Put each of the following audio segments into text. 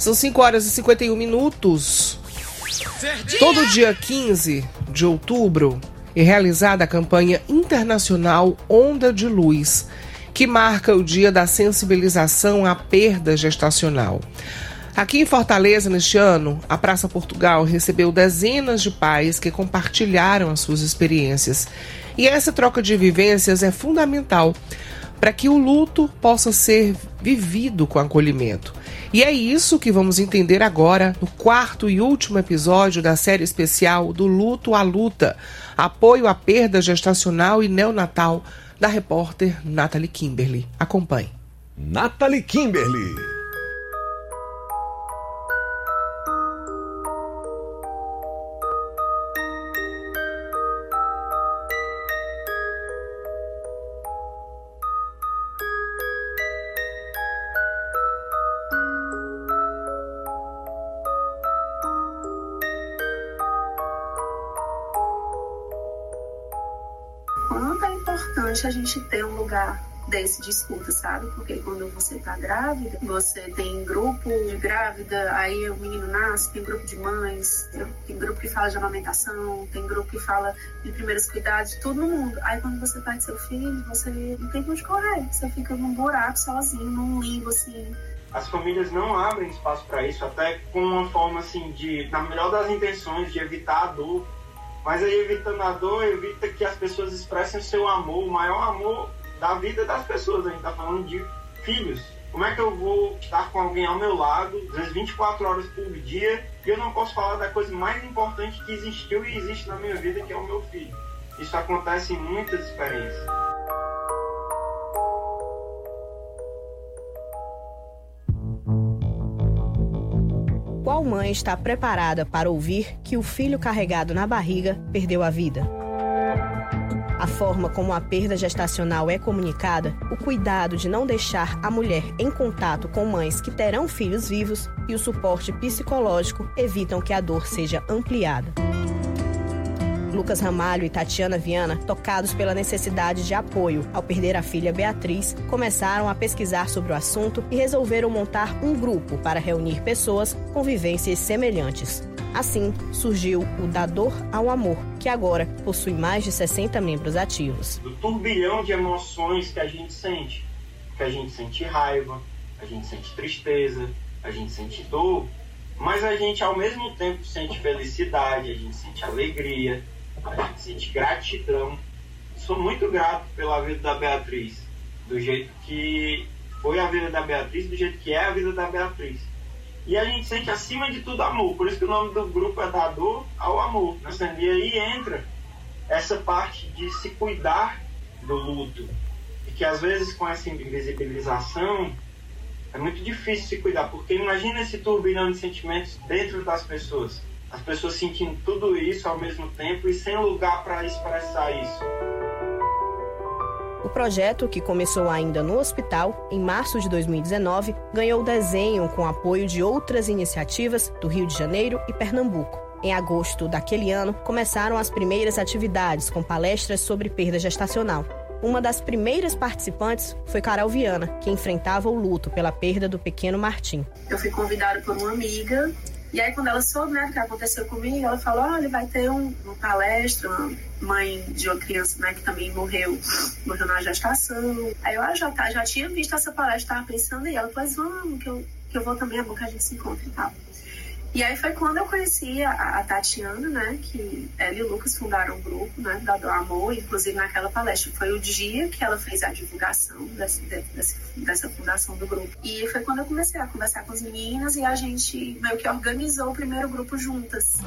São 5 horas e 51 minutos. Todo dia 15 de outubro é realizada a campanha internacional Onda de Luz, que marca o dia da sensibilização à perda gestacional. Aqui em Fortaleza, neste ano, a Praça Portugal recebeu dezenas de pais que compartilharam as suas experiências. E essa troca de vivências é fundamental para que o luto possa ser vivido com acolhimento. E é isso que vamos entender agora no quarto e último episódio da série especial do Luto à Luta apoio à perda gestacional e neonatal da repórter Natalie Kimberly. Acompanhe. Natalie Kimberly. Importante a gente ter um lugar desse de escuta, sabe? Porque quando você tá grávida, você tem grupo de grávida, aí o menino nasce, tem grupo de mães, tem grupo que fala de amamentação, tem grupo que fala de primeiros cuidados, todo mundo. Aí quando você perde seu filho, você não tem onde correr, você fica num buraco sozinho, num limbo assim. As famílias não abrem espaço para isso, até com uma forma assim de, na melhor das intenções, de evitar a dor mas aí, evitando a dor, evita que as pessoas expressem o seu amor, o maior amor da vida das pessoas. A gente está falando de filhos. Como é que eu vou estar com alguém ao meu lado, às vezes 24 horas por dia, e eu não posso falar da coisa mais importante que existiu e existe na minha vida, que é o meu filho? Isso acontece em muitas experiências. Qual mãe está preparada para ouvir que o filho carregado na barriga perdeu a vida? A forma como a perda gestacional é comunicada, o cuidado de não deixar a mulher em contato com mães que terão filhos vivos e o suporte psicológico evitam que a dor seja ampliada. Lucas Ramalho e Tatiana Viana, tocados pela necessidade de apoio ao perder a filha Beatriz, começaram a pesquisar sobre o assunto e resolveram montar um grupo para reunir pessoas com vivências semelhantes. Assim, surgiu o Dador ao Amor, que agora possui mais de 60 membros ativos. Do turbilhão de emoções que a gente sente, que a gente sente raiva, a gente sente tristeza, a gente sente dor, mas a gente ao mesmo tempo sente felicidade, a gente sente alegria, a gente sente gratidão. Sou muito grato pela vida da Beatriz, do jeito que foi a vida da Beatriz, do jeito que é a vida da Beatriz. E a gente sente acima de tudo amor, por isso que o nome do grupo é da dor ao amor. Né? E aí entra essa parte de se cuidar do luto. E que às vezes com essa invisibilização é muito difícil se cuidar, porque imagina esse turbilhão de sentimentos dentro das pessoas as pessoas sentindo tudo isso ao mesmo tempo e sem lugar para expressar isso. O projeto, que começou ainda no hospital, em março de 2019, ganhou desenho com apoio de outras iniciativas do Rio de Janeiro e Pernambuco. Em agosto daquele ano, começaram as primeiras atividades com palestras sobre perda gestacional. Uma das primeiras participantes foi Carol Viana, que enfrentava o luto pela perda do pequeno Martim. Eu fui convidada por uma amiga e aí, quando ela soube né, o que aconteceu comigo, ela falou: olha, vai ter um, uma palestra, uma mãe de uma criança né, que também morreu, morreu na gestação. Aí eu ah, já, tá, já tinha visto essa palestra, estava pensando, e ela, pois vamos, que eu, que eu vou também, é bom que a gente se encontre e tal. E aí foi quando eu conheci a, a, Tatiana, né, que ela e o Lucas fundaram um grupo, né, da Do Amor, inclusive naquela palestra. Foi o dia que ela fez a divulgação dessa fundação do grupo. E foi quando eu comecei a conversar com as meninas e a gente meio que organizou o primeiro grupo juntas.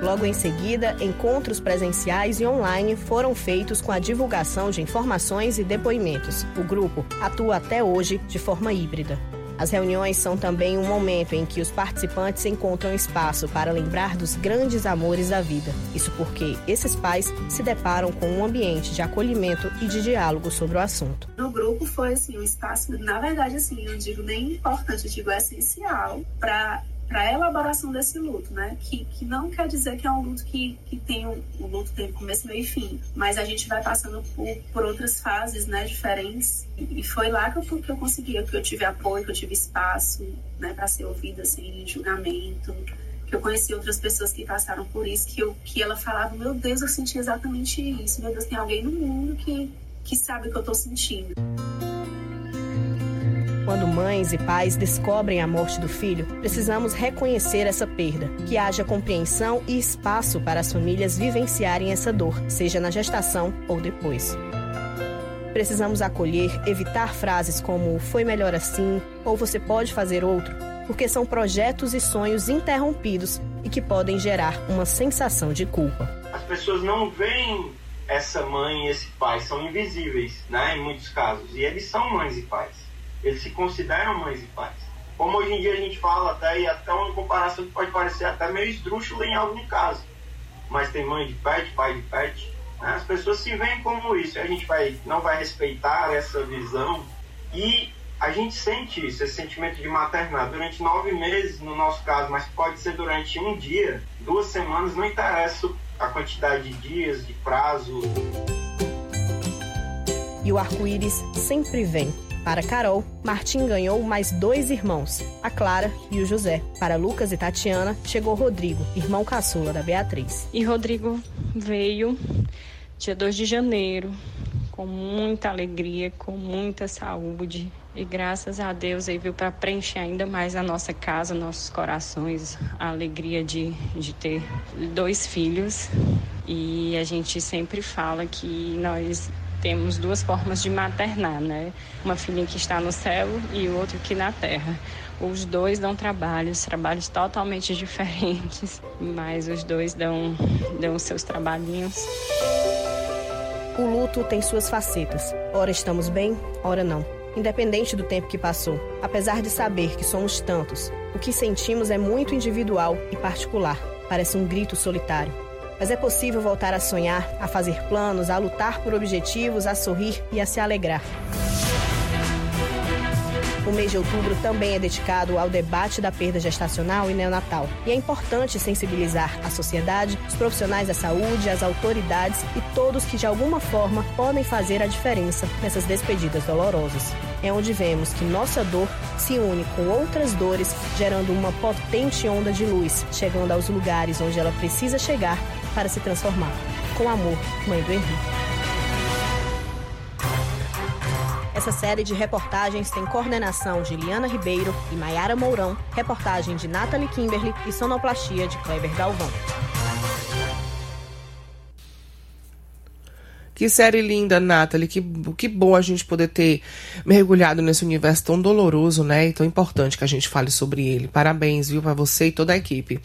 Logo em seguida, encontros presenciais e online foram feitos com a divulgação de informações e depoimentos. O grupo atua até hoje de forma híbrida. As reuniões são também um momento em que os participantes encontram espaço para lembrar dos grandes amores da vida. Isso porque esses pais se deparam com um ambiente de acolhimento e de diálogo sobre o assunto. No grupo foi assim um espaço, na verdade assim, eu digo nem importante, eu digo essencial para para a elaboração desse luto, né? Que, que não quer dizer que é um luto que, que tem um, o luto tem começo, meio e fim, mas a gente vai passando por, por outras fases, né, diferentes. E foi lá que eu, que eu consegui, que eu tive apoio, que eu tive espaço, né, para ser ouvida sem julgamento. Que eu conheci outras pessoas que passaram por isso, que, eu, que ela falava, meu Deus, eu senti exatamente isso. Meu Deus, tem alguém no mundo que, que sabe o que eu estou sentindo. Quando mães e pais descobrem a morte do filho, precisamos reconhecer essa perda, que haja compreensão e espaço para as famílias vivenciarem essa dor, seja na gestação ou depois. Precisamos acolher, evitar frases como foi melhor assim ou você pode fazer outro, porque são projetos e sonhos interrompidos e que podem gerar uma sensação de culpa. As pessoas não veem essa mãe e esse pai, são invisíveis, né, em muitos casos, e eles são mães e pais eles se consideram mães e pais. Como hoje em dia a gente fala até, e até uma comparação que pode parecer até meio esdrúxula em algum caso. Mas tem mãe de pet, pai de pet. Né? As pessoas se veem como isso. A gente vai, não vai respeitar essa visão. E a gente sente isso, esse sentimento de maternar durante nove meses, no nosso caso, mas pode ser durante um dia, duas semanas, não interessa a quantidade de dias, de prazo. E o arco-íris sempre vem para Carol, Martim ganhou mais dois irmãos, a Clara e o José. Para Lucas e Tatiana, chegou Rodrigo, irmão caçula da Beatriz. E Rodrigo veio dia 2 de janeiro, com muita alegria, com muita saúde. E graças a Deus ele veio para preencher ainda mais a nossa casa, nossos corações, a alegria de, de ter dois filhos. E a gente sempre fala que nós temos duas formas de maternar, né? Uma filhinha que está no céu e o outro aqui na terra. Os dois dão trabalhos, trabalhos totalmente diferentes, mas os dois dão, dão seus trabalhinhos. O luto tem suas facetas. Ora estamos bem, ora não. Independente do tempo que passou, apesar de saber que somos tantos, o que sentimos é muito individual e particular. Parece um grito solitário mas é possível voltar a sonhar, a fazer planos, a lutar por objetivos, a sorrir e a se alegrar. O mês de outubro também é dedicado ao debate da perda gestacional e neonatal. E é importante sensibilizar a sociedade, os profissionais da saúde, as autoridades e todos que de alguma forma podem fazer a diferença nessas despedidas dolorosas. É onde vemos que nossa dor se une com outras dores, gerando uma potente onda de luz, chegando aos lugares onde ela precisa chegar para se transformar. Com amor, Mãe do Henrique. Essa série de reportagens tem coordenação de Liana Ribeiro e Maiara Mourão, reportagem de Nathalie Kimberly e sonoplastia de Kleber Galvão. Que série linda, Nathalie. Que, que bom a gente poder ter mergulhado nesse universo tão doloroso, né? E tão importante que a gente fale sobre ele. Parabéns, viu, para você e toda a equipe.